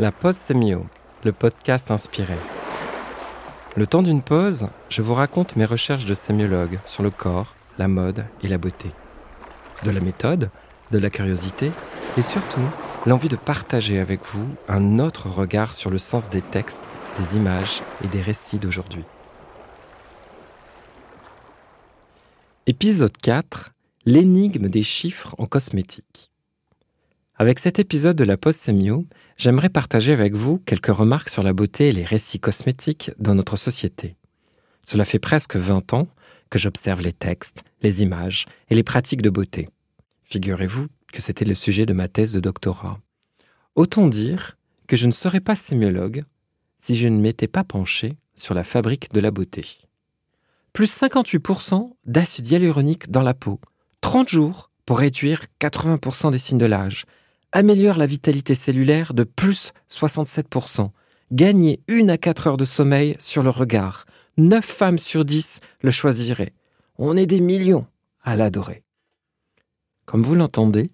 La pause sémio, le podcast inspiré. Le temps d'une pause, je vous raconte mes recherches de sémiologue sur le corps, la mode et la beauté. De la méthode, de la curiosité et surtout l'envie de partager avec vous un autre regard sur le sens des textes, des images et des récits d'aujourd'hui. Épisode 4 L'énigme des chiffres en cosmétique. Avec cet épisode de la Post Semio, j'aimerais partager avec vous quelques remarques sur la beauté et les récits cosmétiques dans notre société. Cela fait presque 20 ans que j'observe les textes, les images et les pratiques de beauté. Figurez-vous que c'était le sujet de ma thèse de doctorat. Autant dire que je ne serais pas sémiologue si je ne m'étais pas penché sur la fabrique de la beauté. Plus 58% d'acide hyaluronique dans la peau, 30 jours pour réduire 80% des signes de l'âge, améliore la vitalité cellulaire de plus 67%. Gagner une à quatre heures de sommeil sur le regard. Neuf femmes sur dix le choisiraient. On est des millions à l'adorer. Comme vous l'entendez,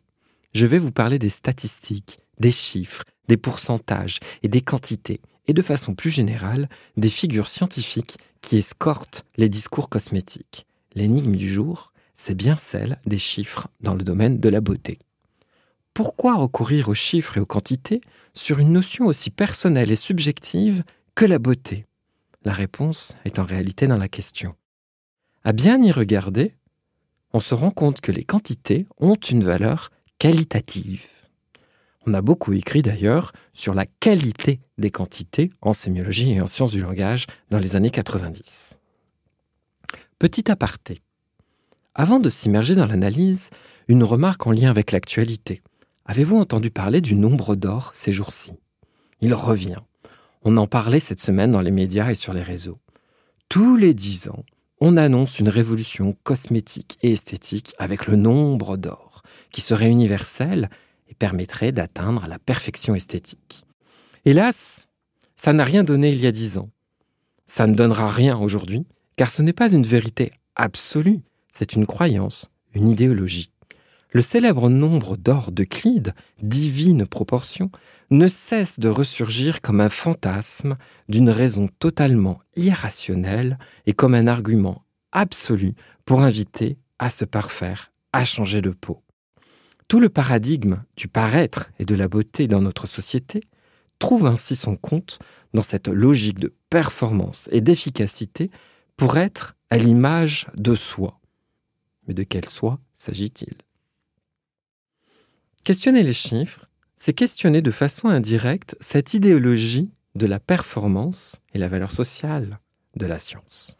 je vais vous parler des statistiques, des chiffres, des pourcentages et des quantités, et de façon plus générale, des figures scientifiques qui escortent les discours cosmétiques. L'énigme du jour, c'est bien celle des chiffres dans le domaine de la beauté. Pourquoi recourir aux chiffres et aux quantités sur une notion aussi personnelle et subjective que la beauté? La réponse est en réalité dans la question. À bien y regarder, on se rend compte que les quantités ont une valeur qualitative. On a beaucoup écrit d'ailleurs sur la qualité des quantités en sémiologie et en sciences du langage dans les années 90. Petit aparté. Avant de s'immerger dans l'analyse, une remarque en lien avec l'actualité. Avez-vous entendu parler du nombre d'or ces jours-ci? Il revient. On en parlait cette semaine dans les médias et sur les réseaux. Tous les dix ans, on annonce une révolution cosmétique et esthétique avec le nombre d'or, qui serait universel et permettrait d'atteindre la perfection esthétique. Hélas, ça n'a rien donné il y a dix ans. Ça ne donnera rien aujourd'hui, car ce n'est pas une vérité absolue, c'est une croyance, une idéologie le célèbre nombre d'or d'Euclide, divine proportion, ne cesse de ressurgir comme un fantasme d'une raison totalement irrationnelle et comme un argument absolu pour inviter à se parfaire, à changer de peau. Tout le paradigme du paraître et de la beauté dans notre société trouve ainsi son compte dans cette logique de performance et d'efficacité pour être à l'image de soi. Mais de quel soi s'agit-il? Questionner les chiffres, c'est questionner de façon indirecte cette idéologie de la performance et la valeur sociale de la science.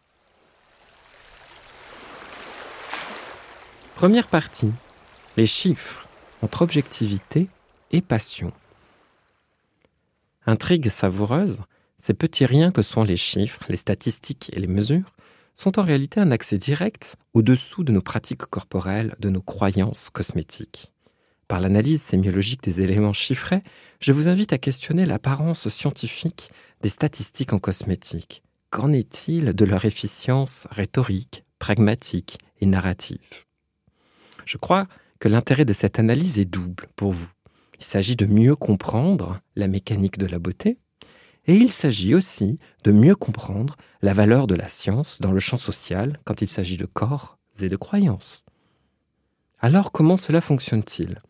Première partie, les chiffres entre objectivité et passion. Intrigue savoureuse, ces petits riens que sont les chiffres, les statistiques et les mesures sont en réalité un accès direct au-dessous de nos pratiques corporelles, de nos croyances cosmétiques. Par l'analyse sémiologique des éléments chiffrés, je vous invite à questionner l'apparence scientifique des statistiques en cosmétique. Qu'en est-il de leur efficience rhétorique, pragmatique et narrative? Je crois que l'intérêt de cette analyse est double pour vous. Il s'agit de mieux comprendre la mécanique de la beauté, et il s'agit aussi de mieux comprendre la valeur de la science dans le champ social quand il s'agit de corps et de croyances. Alors comment cela fonctionne-t-il?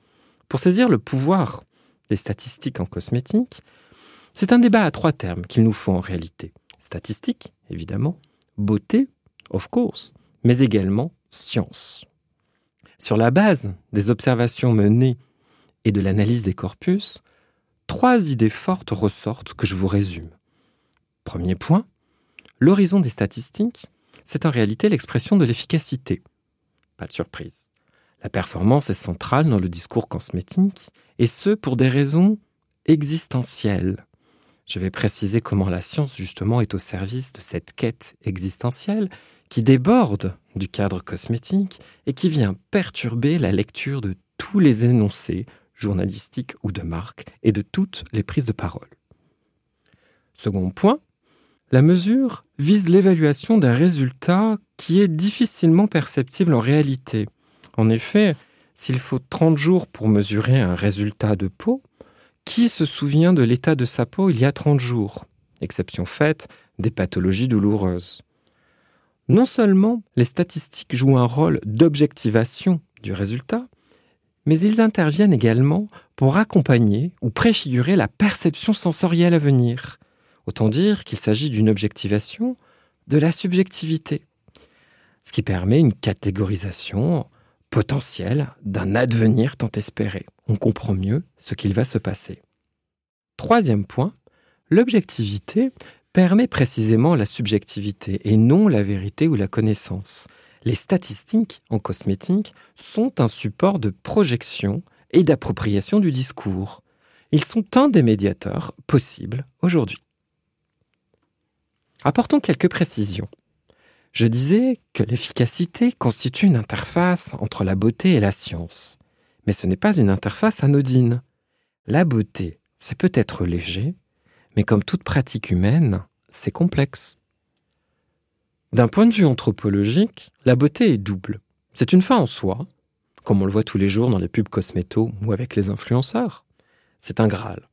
Pour saisir le pouvoir des statistiques en cosmétique, c'est un débat à trois termes qu'il nous faut en réalité. Statistique, évidemment, beauté, of course, mais également science. Sur la base des observations menées et de l'analyse des corpus, trois idées fortes ressortent que je vous résume. Premier point, l'horizon des statistiques, c'est en réalité l'expression de l'efficacité. Pas de surprise. La performance est centrale dans le discours cosmétique, et ce pour des raisons existentielles. Je vais préciser comment la science justement est au service de cette quête existentielle qui déborde du cadre cosmétique et qui vient perturber la lecture de tous les énoncés journalistiques ou de marque et de toutes les prises de parole. Second point, la mesure vise l'évaluation d'un résultat qui est difficilement perceptible en réalité. En effet, s'il faut 30 jours pour mesurer un résultat de peau, Qui se souvient de l'état de sa peau il y a 30 jours? Exception faite des pathologies douloureuses. Non seulement les statistiques jouent un rôle d'objectivation du résultat, mais ils interviennent également pour accompagner ou préfigurer la perception sensorielle à venir. Autant dire qu'il s'agit d'une objectivation de la subjectivité, ce qui permet une catégorisation potentielle d'un advenir tant espéré. On comprend mieux ce qu'il va se passer. Troisième point, l'objectivité permet précisément la subjectivité et non la vérité ou la connaissance. Les statistiques en cosmétique sont un support de projection et d'appropriation du discours. Ils sont un des médiateurs possibles aujourd'hui. Apportons quelques précisions. Je disais que l'efficacité constitue une interface entre la beauté et la science. Mais ce n'est pas une interface anodine. La beauté, c'est peut-être léger, mais comme toute pratique humaine, c'est complexe. D'un point de vue anthropologique, la beauté est double. C'est une fin en soi, comme on le voit tous les jours dans les pubs cosméto ou avec les influenceurs. C'est un Graal.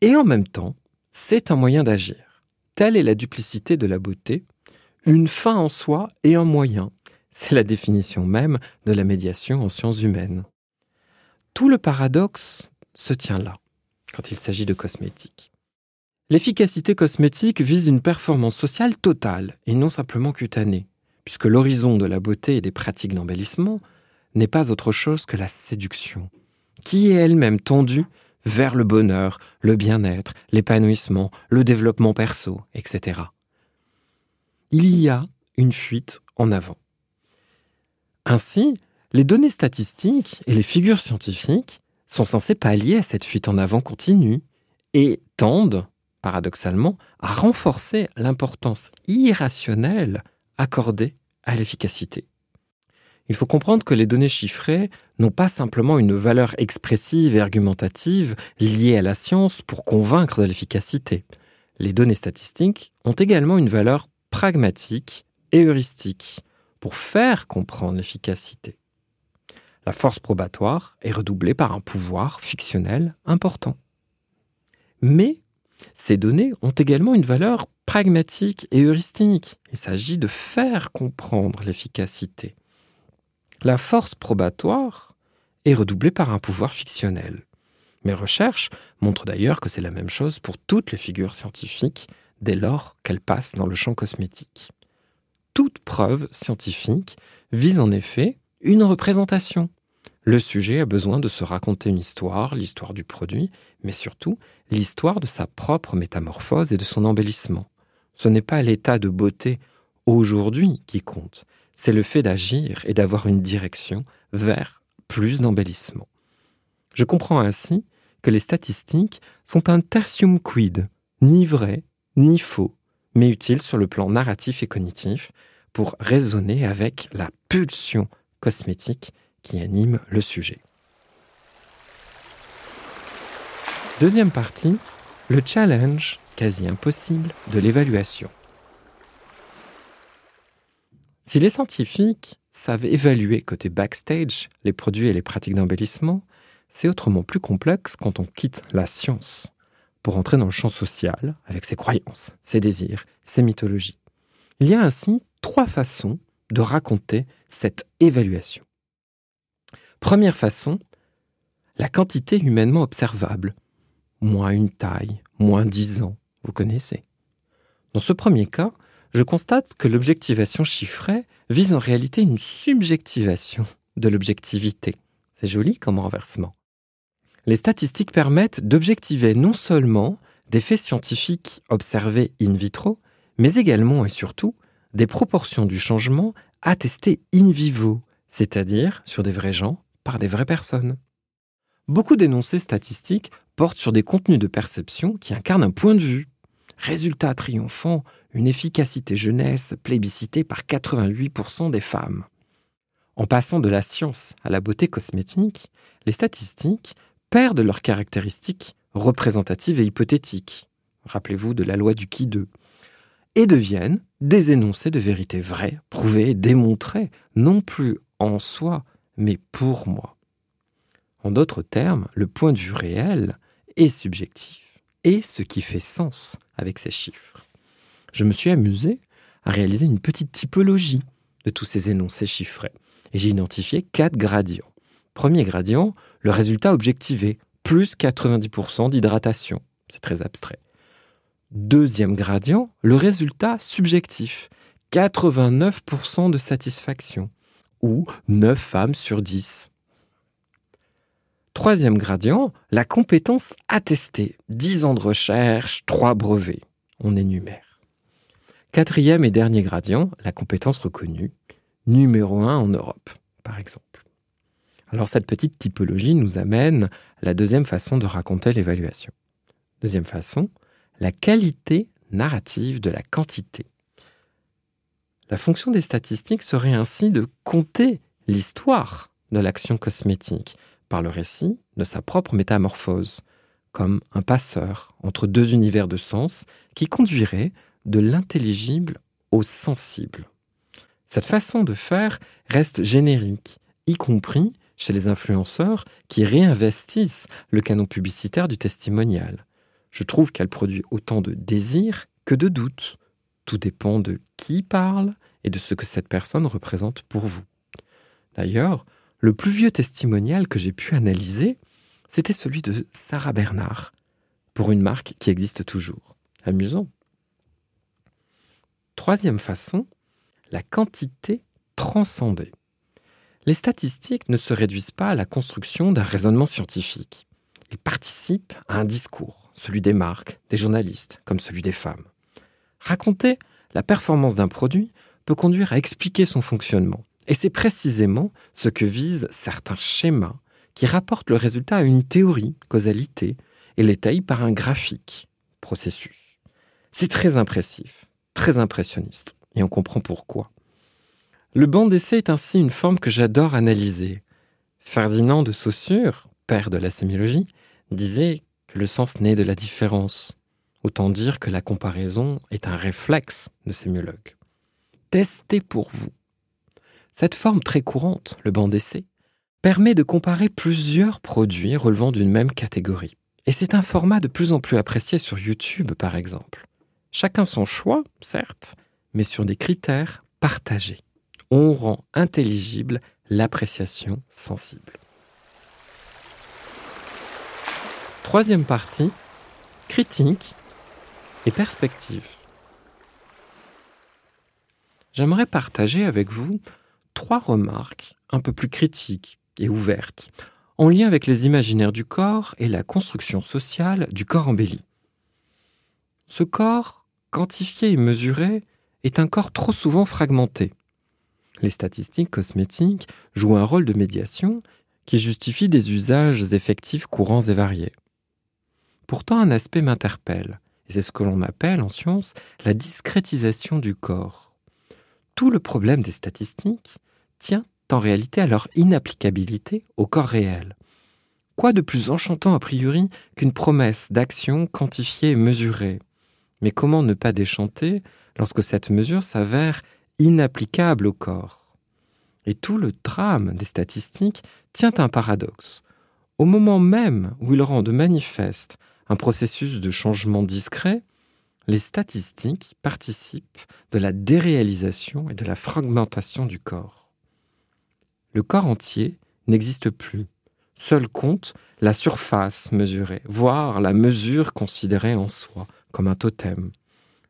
Et en même temps, c'est un moyen d'agir. Telle est la duplicité de la beauté, une fin en soi et un moyen. C'est la définition même de la médiation en sciences humaines. Tout le paradoxe se tient là, quand il s'agit de cosmétiques. L'efficacité cosmétique vise une performance sociale totale et non simplement cutanée, puisque l'horizon de la beauté et des pratiques d'embellissement n'est pas autre chose que la séduction, qui est elle-même tendue vers le bonheur, le bien-être, l'épanouissement, le développement perso, etc. Il y a une fuite en avant. Ainsi, les données statistiques et les figures scientifiques sont censées pallier à cette fuite en avant continue et tendent paradoxalement, à renforcer l'importance irrationnelle accordée à l'efficacité. Il faut comprendre que les données chiffrées n'ont pas simplement une valeur expressive et argumentative liée à la science pour convaincre de l'efficacité. Les données statistiques ont également une valeur pragmatique et heuristique pour faire comprendre l'efficacité. La force probatoire est redoublée par un pouvoir fictionnel important. Mais ces données ont également une valeur pragmatique et heuristique. Il s'agit de faire comprendre l'efficacité. La force probatoire est redoublée par un pouvoir fictionnel. Mes recherches montrent d'ailleurs que c'est la même chose pour toutes les figures scientifiques dès lors qu'elles passent dans le champ cosmétique. Toute preuve scientifique vise en effet une représentation, le sujet a besoin de se raconter une histoire, l'histoire du produit, mais surtout l'histoire de sa propre métamorphose et de son embellissement. Ce n'est pas l'état de beauté aujourd'hui qui compte, c'est le fait d'agir et d'avoir une direction vers plus d'embellissement. Je comprends ainsi que les statistiques sont un tertium quid, ni vrai, ni faux, mais utiles sur le plan narratif et cognitif pour raisonner avec la pulsion cosmétique qui anime le sujet. Deuxième partie, le challenge quasi impossible de l'évaluation. Si les scientifiques savent évaluer côté backstage les produits et les pratiques d'embellissement, c'est autrement plus complexe quand on quitte la science pour entrer dans le champ social avec ses croyances, ses désirs, ses mythologies. Il y a ainsi trois façons de raconter cette évaluation. Première façon, la quantité humainement observable. Moins une taille, moins dix ans, vous connaissez. Dans ce premier cas, je constate que l'objectivation chiffrée vise en réalité une subjectivation de l'objectivité. C'est joli comme renversement. Les statistiques permettent d'objectiver non seulement des faits scientifiques observés in vitro, mais également et surtout des proportions du changement attestées in vivo, c'est-à-dire sur des vrais gens par des vraies personnes. Beaucoup d'énoncés statistiques portent sur des contenus de perception qui incarnent un point de vue. Résultat triomphant, une efficacité jeunesse plébiscitée par 88% des femmes. En passant de la science à la beauté cosmétique, les statistiques perdent leurs caractéristiques représentatives et hypothétiques. Rappelez-vous de la loi du qui 2 et deviennent des énoncés de vérité vraies, prouvées et non plus en soi, mais pour moi. En d'autres termes, le point de vue réel et subjectif, et ce qui fait sens avec ces chiffres. Je me suis amusé à réaliser une petite typologie de tous ces énoncés chiffrés, et j'ai identifié quatre gradients. Premier gradient, le résultat objectivé, plus 90% d'hydratation. C'est très abstrait. Deuxième gradient, le résultat subjectif, 89% de satisfaction, ou 9 femmes sur 10. Troisième gradient, la compétence attestée, 10 ans de recherche, 3 brevets. On énumère. Quatrième et dernier gradient, la compétence reconnue, numéro 1 en Europe, par exemple. Alors cette petite typologie nous amène à la deuxième façon de raconter l'évaluation. Deuxième façon, la qualité narrative de la quantité. La fonction des statistiques serait ainsi de compter l'histoire de l'action cosmétique par le récit de sa propre métamorphose, comme un passeur entre deux univers de sens qui conduirait de l'intelligible au sensible. Cette façon de faire reste générique, y compris chez les influenceurs qui réinvestissent le canon publicitaire du testimonial. Je trouve qu'elle produit autant de désir que de doute. Tout dépend de qui parle et de ce que cette personne représente pour vous. D'ailleurs, le plus vieux testimonial que j'ai pu analyser, c'était celui de Sarah Bernard, pour une marque qui existe toujours. Amusant. Troisième façon, la quantité transcendée. Les statistiques ne se réduisent pas à la construction d'un raisonnement scientifique. Ils participent à un discours, celui des marques, des journalistes, comme celui des femmes. Raconter la performance d'un produit peut conduire à expliquer son fonctionnement. Et c'est précisément ce que visent certains schémas qui rapportent le résultat à une théorie, causalité, et l'étayent par un graphique, processus. C'est très impressif, très impressionniste, et on comprend pourquoi. Le banc d'essai est ainsi une forme que j'adore analyser. Ferdinand de Saussure, père de la sémiologie, disait que le sens naît de la différence. Autant dire que la comparaison est un réflexe de sémiologue tester pour vous. Cette forme très courante, le banc d'essai, permet de comparer plusieurs produits relevant d'une même catégorie. Et c'est un format de plus en plus apprécié sur YouTube, par exemple. Chacun son choix, certes, mais sur des critères partagés. On rend intelligible l'appréciation sensible. Troisième partie, critique et perspective j'aimerais partager avec vous trois remarques un peu plus critiques et ouvertes, en lien avec les imaginaires du corps et la construction sociale du corps embelli. Ce corps, quantifié et mesuré, est un corps trop souvent fragmenté. Les statistiques cosmétiques jouent un rôle de médiation qui justifie des usages effectifs courants et variés. Pourtant, un aspect m'interpelle, et c'est ce que l'on appelle en science la discrétisation du corps tout le problème des statistiques tient en réalité à leur inapplicabilité au corps réel. Quoi de plus enchantant a priori qu'une promesse d'action quantifiée et mesurée? Mais comment ne pas déchanter lorsque cette mesure s'avère inapplicable au corps Et tout le drame des statistiques tient un paradoxe. Au moment même où il rend de manifeste un processus de changement discret, les statistiques participent de la déréalisation et de la fragmentation du corps. Le corps entier n'existe plus. Seul compte la surface mesurée, voire la mesure considérée en soi comme un totem.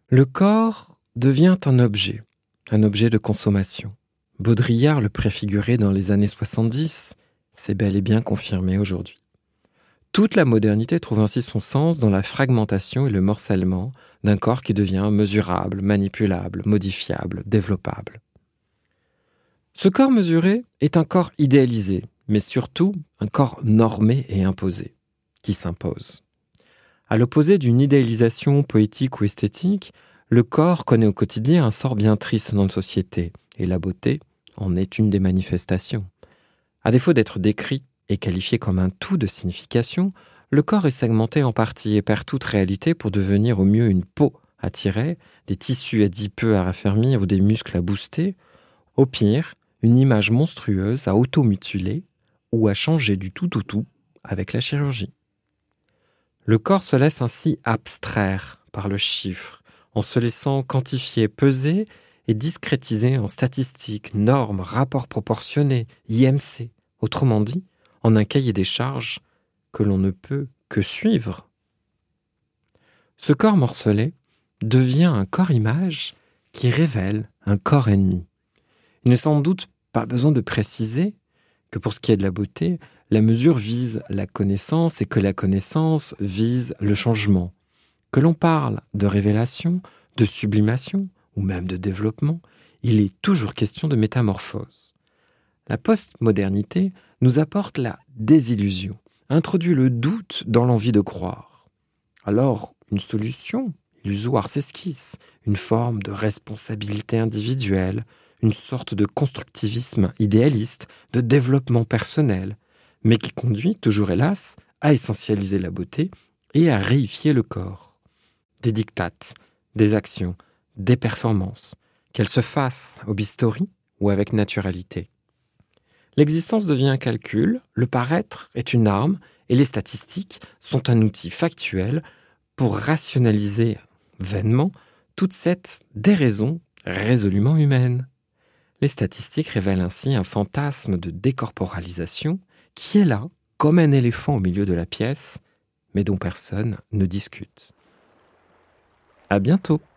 Le corps devient un objet, un objet de consommation. Baudrillard le préfigurait dans les années 70, c'est bel et bien confirmé aujourd'hui. Toute la modernité trouve ainsi son sens dans la fragmentation et le morcellement d'un corps qui devient mesurable, manipulable, modifiable, développable. Ce corps mesuré est un corps idéalisé, mais surtout un corps normé et imposé, qui s'impose. À l'opposé d'une idéalisation poétique ou esthétique, le corps connaît au quotidien un sort bien triste dans la société, et la beauté en est une des manifestations. À défaut d'être décrit et qualifié comme un tout de signification, le corps est segmenté en parties et perd toute réalité pour devenir au mieux une peau à tirer, des tissus adipeux à raffermir ou des muscles à booster, au pire, une image monstrueuse à automutiler ou à changer du tout au tout avec la chirurgie. Le corps se laisse ainsi abstraire par le chiffre, en se laissant quantifier, peser et discrétiser en statistiques, normes, rapports proportionnés, IMC, autrement dit, en un cahier des charges que l'on ne peut que suivre. Ce corps morcelé devient un corps image qui révèle un corps ennemi. Il n'est sans doute pas besoin de préciser que pour ce qui est de la beauté, la mesure vise la connaissance et que la connaissance vise le changement. Que l'on parle de révélation, de sublimation ou même de développement, il est toujours question de métamorphose. La postmodernité nous apporte la désillusion, introduit le doute dans l'envie de croire. Alors, une solution illusoire s'esquisse, une forme de responsabilité individuelle, une sorte de constructivisme idéaliste, de développement personnel, mais qui conduit, toujours hélas, à essentialiser la beauté et à réifier le corps. Des dictates, des actions, des performances, qu'elles se fassent au bistouri ou avec naturalité. L'existence devient un calcul, le paraître est une arme, et les statistiques sont un outil factuel pour rationaliser vainement toute cette déraison résolument humaine. Les statistiques révèlent ainsi un fantasme de décorporalisation qui est là, comme un éléphant au milieu de la pièce, mais dont personne ne discute. À bientôt!